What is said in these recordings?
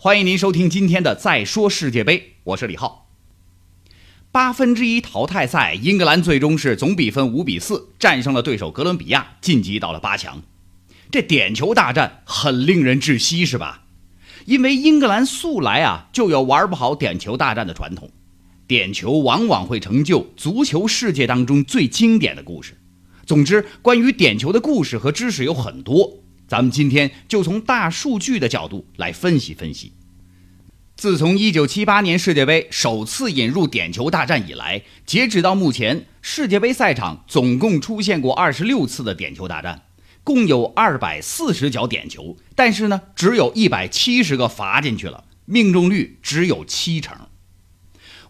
欢迎您收听今天的《再说世界杯》，我是李浩。八分之一淘汰赛，英格兰最终是总比分五比四战胜了对手哥伦比亚，晋级到了八强。这点球大战很令人窒息，是吧？因为英格兰素来啊就有玩不好点球大战的传统，点球往往会成就足球世界当中最经典的故事。总之，关于点球的故事和知识有很多。咱们今天就从大数据的角度来分析分析。自从1978年世界杯首次引入点球大战以来，截止到目前，世界杯赛场总共出现过26次的点球大战，共有240脚点球，但是呢，只有一百七十个罚进去了，命中率只有七成。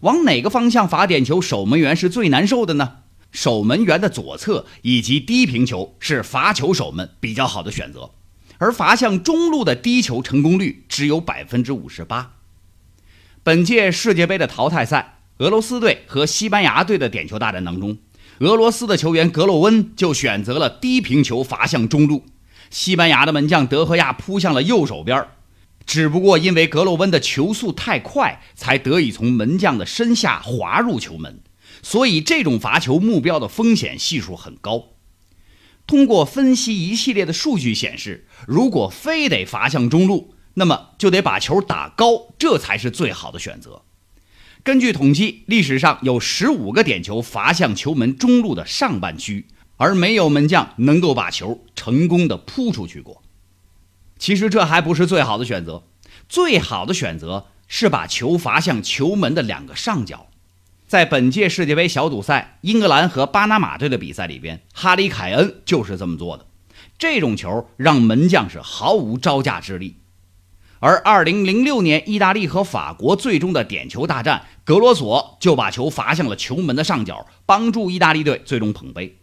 往哪个方向罚点球，守门员是最难受的呢？守门员的左侧以及低平球是罚球手们比较好的选择，而罚向中路的低球成功率只有百分之五十八。本届世界杯的淘汰赛，俄罗斯队和西班牙队的点球大战当中，俄罗斯的球员格洛温就选择了低平球罚向中路，西班牙的门将德赫亚扑向了右手边，只不过因为格洛温的球速太快，才得以从门将的身下滑入球门。所以，这种罚球目标的风险系数很高。通过分析一系列的数据显示，如果非得罚向中路，那么就得把球打高，这才是最好的选择。根据统计，历史上有十五个点球罚向球门中路的上半区，而没有门将能够把球成功的扑出去过。其实这还不是最好的选择，最好的选择是把球罚向球门的两个上角。在本届世界杯小组赛，英格兰和巴拿马队的比赛里边，哈里凯恩就是这么做的。这种球让门将是毫无招架之力。而2006年意大利和法国最终的点球大战，格罗索就把球罚向了球门的上角，帮助意大利队最终捧杯。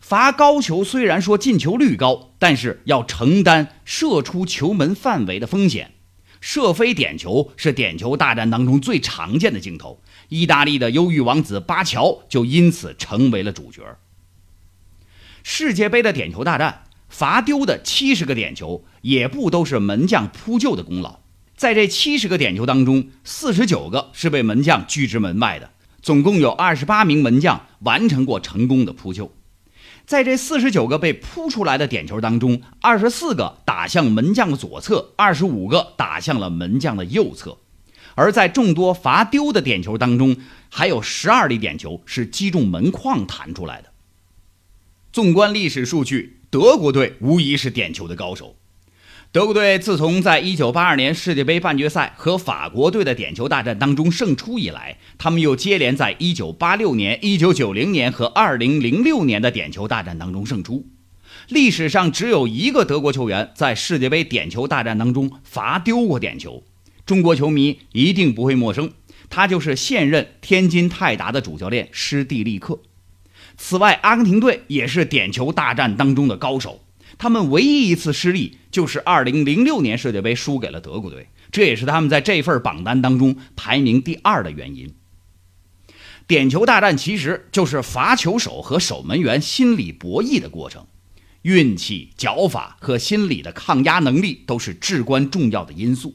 罚高球虽然说进球率高，但是要承担射出球门范围的风险。射飞点球是点球大战当中最常见的镜头。意大利的忧郁王子巴乔就因此成为了主角。世界杯的点球大战罚丢的七十个点球，也不都是门将扑救的功劳。在这七十个点球当中，四十九个是被门将拒之门外的，总共有二十八名门将完成过成功的扑救。在这四十九个被扑出来的点球当中，二十四个打向门将的左侧，二十五个打向了门将的右侧。而在众多罚丢的点球当中，还有十二粒点球是击中门框弹出来的。纵观历史数据，德国队无疑是点球的高手。德国队自从在1982年世界杯半决赛和法国队的点球大战当中胜出以来，他们又接连在1986年、1990年和2006年的点球大战当中胜出。历史上只有一个德国球员在世界杯点球大战当中罚丢过点球。中国球迷一定不会陌生，他就是现任天津泰达的主教练施蒂利克。此外，阿根廷队也是点球大战当中的高手，他们唯一一次失利就是2006年世界杯输给了德国队，这也是他们在这份榜单当中排名第二的原因。点球大战其实就是罚球手和守门员心理博弈的过程，运气、脚法和心理的抗压能力都是至关重要的因素。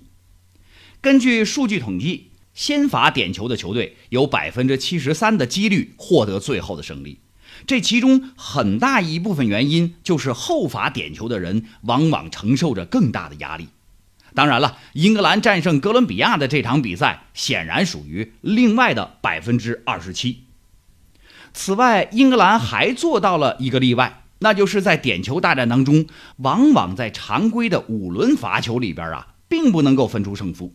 根据数据统计，先罚点球的球队有百分之七十三的几率获得最后的胜利。这其中很大一部分原因就是后罚点球的人往往承受着更大的压力。当然了，英格兰战胜哥伦比亚的这场比赛显然属于另外的百分之二十七。此外，英格兰还做到了一个例外，那就是在点球大战当中，往往在常规的五轮罚球里边啊，并不能够分出胜负。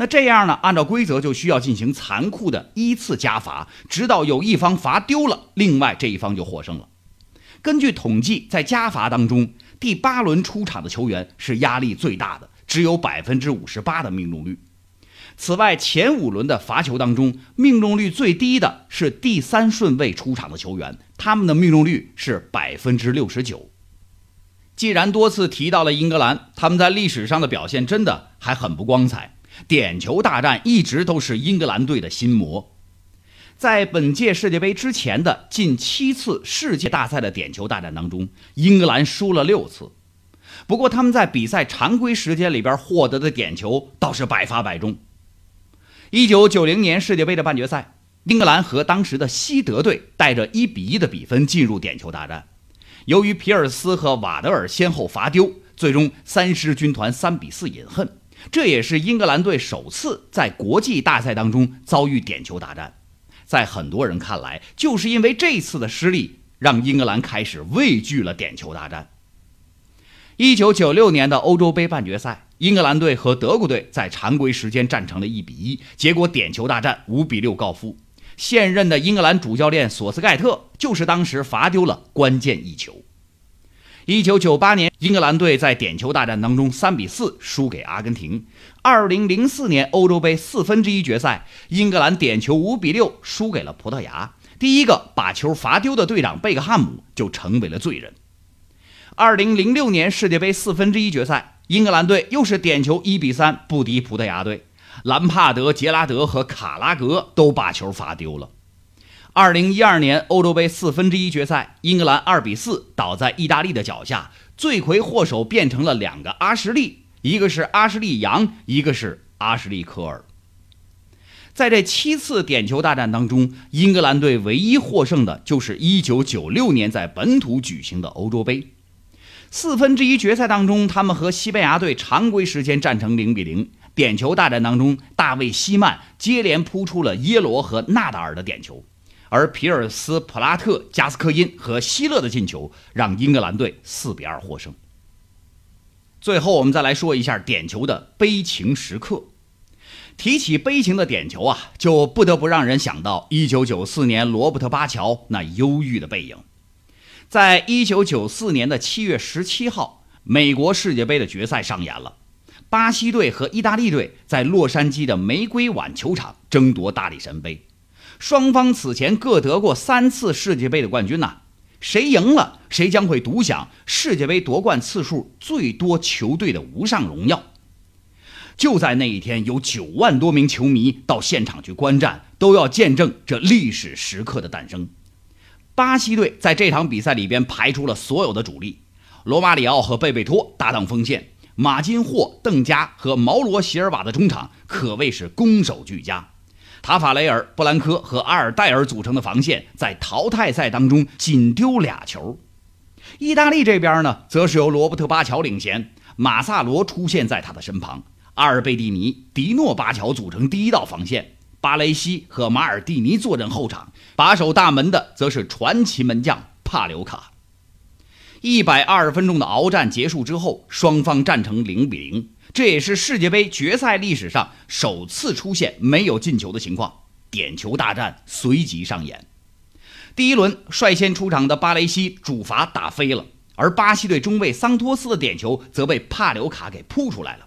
那这样呢？按照规则就需要进行残酷的依次加罚，直到有一方罚丢了，另外这一方就获胜了。根据统计，在加罚当中，第八轮出场的球员是压力最大的，只有百分之五十八的命中率。此外，前五轮的罚球当中，命中率最低的是第三顺位出场的球员，他们的命中率是百分之六十九。既然多次提到了英格兰，他们在历史上的表现真的还很不光彩。点球大战一直都是英格兰队的心魔。在本届世界杯之前的近七次世界大赛的点球大战当中，英格兰输了六次。不过他们在比赛常规时间里边获得的点球倒是百发百中。一九九零年世界杯的半决赛，英格兰和当时的西德队带着一比一的比分进入点球大战。由于皮尔斯和瓦德尔先后罚丢，最终三狮军团三比四饮恨。这也是英格兰队首次在国际大赛当中遭遇点球大战。在很多人看来，就是因为这次的失利，让英格兰开始畏惧了点球大战。一九九六年的欧洲杯半决赛。英格兰队和德国队在常规时间战成了一比一，结果点球大战五比六告负。现任的英格兰主教练索斯盖特就是当时罚丢了关键一球。一九九八年，英格兰队在点球大战当中三比四输给阿根廷。二零零四年欧洲杯四分之一决赛，英格兰点球五比六输给了葡萄牙。第一个把球罚丢的队长贝克汉姆就成为了罪人。二零零六年世界杯四分之一决赛。英格兰队又是点球一比三不敌葡萄牙队，兰帕德、杰拉德和卡拉格都把球罚丢了。二零一二年欧洲杯四分之一决赛，英格兰二比四倒在意大利的脚下，罪魁祸首变成了两个阿什利，一个是阿什利杨，一个是阿什利科尔。在这七次点球大战当中，英格兰队唯一获胜的就是一九九六年在本土举行的欧洲杯。四分之一决赛当中，他们和西班牙队常规时间战成零比零。点球大战当中，大卫·希曼接连扑出了耶罗和纳达尔的点球，而皮尔斯、普拉特、加斯科因和希勒的进球让英格兰队四比二获胜。最后，我们再来说一下点球的悲情时刻。提起悲情的点球啊，就不得不让人想到1994年罗伯特·巴乔那忧郁的背影。在一九九四年的七月十七号，美国世界杯的决赛上演了，巴西队和意大利队在洛杉矶的玫瑰碗球场争夺大力神杯。双方此前各得过三次世界杯的冠军呐，谁赢了，谁将会独享世界杯夺冠次数最多球队的无上荣耀。就在那一天，有九万多名球迷到现场去观战，都要见证这历史时刻的诞生。巴西队在这场比赛里边排出了所有的主力，罗马里奥和贝贝托搭档锋线，马金霍、邓加和毛罗席尔瓦的中场可谓是攻守俱佳，塔法雷尔、布兰科和阿尔代尔组成的防线在淘汰赛当中仅丢俩球。意大利这边呢，则是由罗伯特巴乔领衔，马萨罗出现在他的身旁，阿尔贝蒂尼、迪诺巴乔组成第一道防线。巴雷西和马尔蒂尼坐镇后场，把守大门的则是传奇门将帕留卡。一百二十分钟的鏖战结束之后，双方战成零比零，这也是世界杯决赛历史上首次出现没有进球的情况。点球大战随即上演。第一轮率先出场的巴雷西主罚打飞了，而巴西队中卫桑托斯的点球则被帕留卡给扑出来了。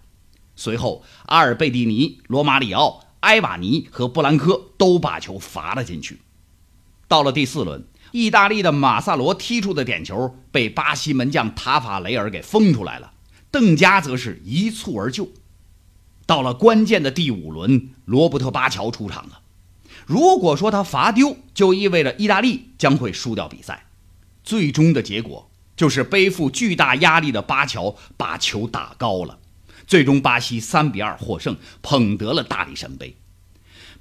随后，阿尔贝蒂尼、罗马里奥。埃瓦尼和布兰科都把球罚了进去。到了第四轮，意大利的马萨罗踢出的点球被巴西门将塔法雷尔给封出来了，邓加则是一蹴而就。到了关键的第五轮，罗伯特巴乔出场了。如果说他罚丢，就意味着意大利将会输掉比赛。最终的结果就是背负巨大压力的巴乔把球打高了。最终，巴西三比二获胜，捧得了大力神杯。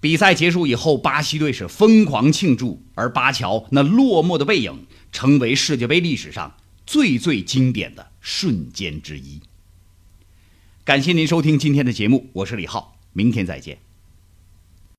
比赛结束以后，巴西队是疯狂庆祝，而巴乔那落寞的背影，成为世界杯历史上最最经典的瞬间之一。感谢您收听今天的节目，我是李浩，明天再见。